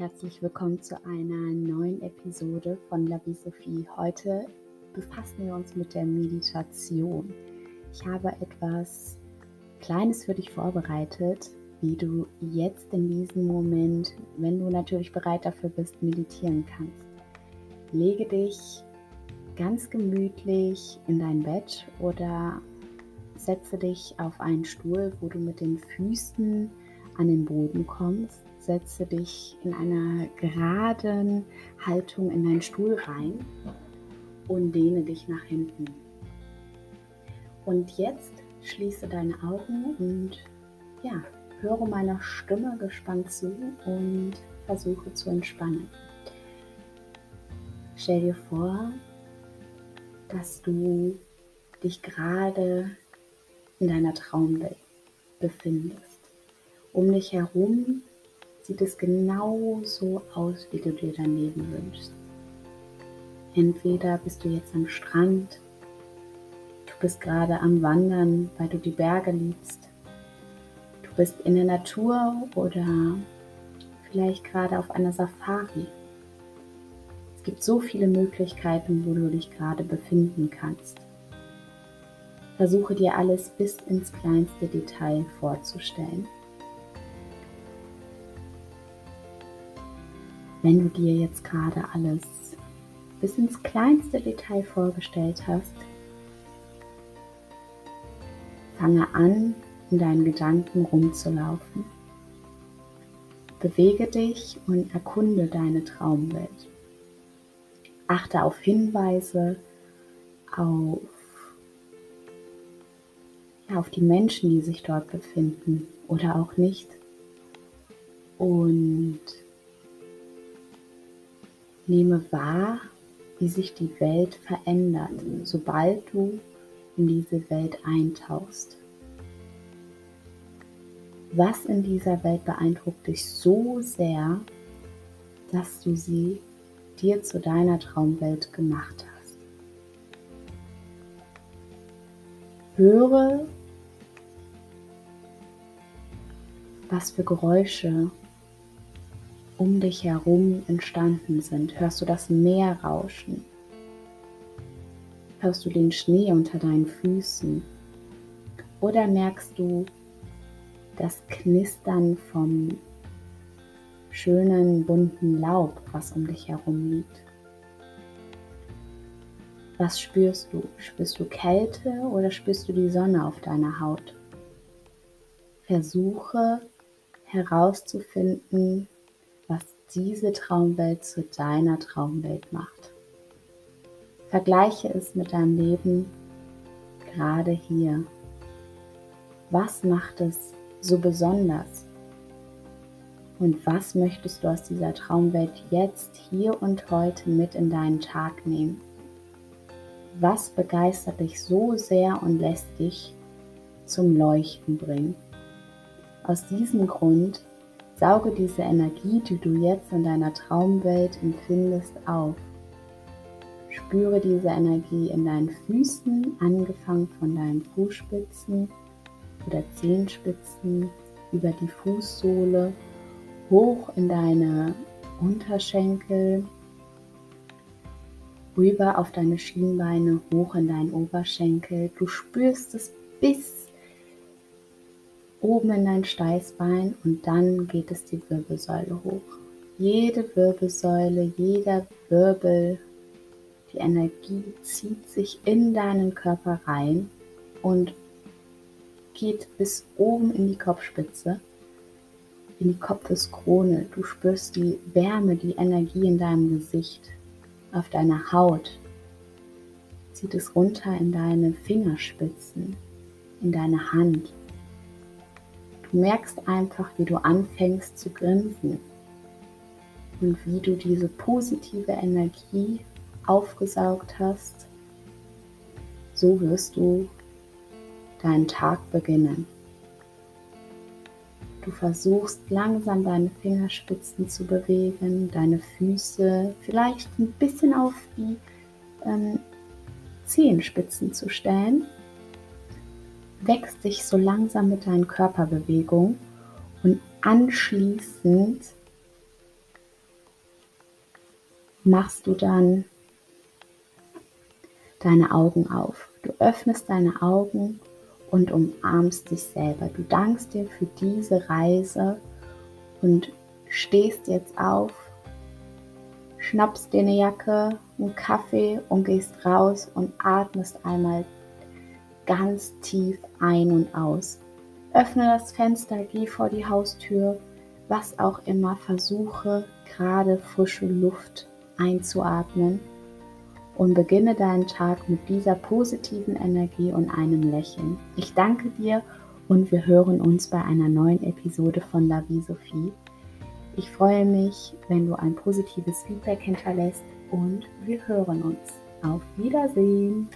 Herzlich willkommen zu einer neuen Episode von Labi Sophie. Heute befassen wir uns mit der Meditation. Ich habe etwas Kleines für dich vorbereitet, wie du jetzt in diesem Moment, wenn du natürlich bereit dafür bist, meditieren kannst. Lege dich ganz gemütlich in dein Bett oder setze dich auf einen Stuhl, wo du mit den Füßen an den Boden kommst. Setze dich in einer geraden Haltung in deinen Stuhl rein und dehne dich nach hinten. Und jetzt schließe deine Augen und ja, höre meiner Stimme gespannt zu und versuche zu entspannen. Stell dir vor, dass du dich gerade in deiner Traumwelt befindest. Um dich herum sieht es genau so aus, wie du dir dein Leben wünschst. Entweder bist du jetzt am Strand, du bist gerade am Wandern, weil du die Berge liebst, du bist in der Natur oder vielleicht gerade auf einer Safari. Es gibt so viele Möglichkeiten, wo du dich gerade befinden kannst. Versuche dir alles bis ins kleinste Detail vorzustellen. Wenn du dir jetzt gerade alles bis ins kleinste Detail vorgestellt hast, fange an, in deinen Gedanken rumzulaufen. Bewege dich und erkunde deine Traumwelt. Achte auf Hinweise, auf auf die Menschen, die sich dort befinden oder auch nicht. Und nehme wahr, wie sich die Welt verändert, sobald du in diese Welt eintauchst. Was in dieser Welt beeindruckt dich so sehr, dass du sie dir zu deiner Traumwelt gemacht hast? Höre was für Geräusche um dich herum entstanden sind. Hörst du das Meer rauschen? Hörst du den Schnee unter deinen Füßen? Oder merkst du das Knistern vom schönen bunten Laub, was um dich herum liegt? Was spürst du? Spürst du Kälte oder spürst du die Sonne auf deiner Haut? Versuche herauszufinden, diese Traumwelt zu deiner Traumwelt macht. Vergleiche es mit deinem Leben gerade hier. Was macht es so besonders? Und was möchtest du aus dieser Traumwelt jetzt, hier und heute mit in deinen Tag nehmen? Was begeistert dich so sehr und lässt dich zum Leuchten bringen? Aus diesem Grund sauge diese Energie, die du jetzt in deiner Traumwelt empfindest, auf. Spüre diese Energie in deinen Füßen, angefangen von deinen Fußspitzen oder Zehenspitzen über die Fußsohle, hoch in deine Unterschenkel, rüber auf deine Schienbeine, hoch in deinen Oberschenkel. Du spürst es bis oben in dein Steißbein und dann geht es die Wirbelsäule hoch. Jede Wirbelsäule, jeder Wirbel, die Energie zieht sich in deinen Körper rein und geht bis oben in die Kopfspitze, in die Kopfeskrone. Du spürst die Wärme, die Energie in deinem Gesicht, auf deiner Haut. Zieht es runter in deine Fingerspitzen, in deine Hand, Du merkst einfach, wie du anfängst zu grinsen und wie du diese positive Energie aufgesaugt hast. So wirst du deinen Tag beginnen. Du versuchst langsam deine Fingerspitzen zu bewegen, deine Füße vielleicht ein bisschen auf die ähm, Zehenspitzen zu stellen wächst dich so langsam mit deinen Körperbewegungen und anschließend machst du dann deine Augen auf. Du öffnest deine Augen und umarmst dich selber. Du dankst dir für diese Reise und stehst jetzt auf, schnappst dir eine Jacke, einen Kaffee und gehst raus und atmest einmal ganz tief ein und aus. Öffne das Fenster, geh vor die Haustür, was auch immer, versuche gerade frische Luft einzuatmen und beginne deinen Tag mit dieser positiven Energie und einem Lächeln. Ich danke dir und wir hören uns bei einer neuen Episode von La Vie Sophie. Ich freue mich, wenn du ein positives Feedback hinterlässt und wir hören uns. Auf Wiedersehen!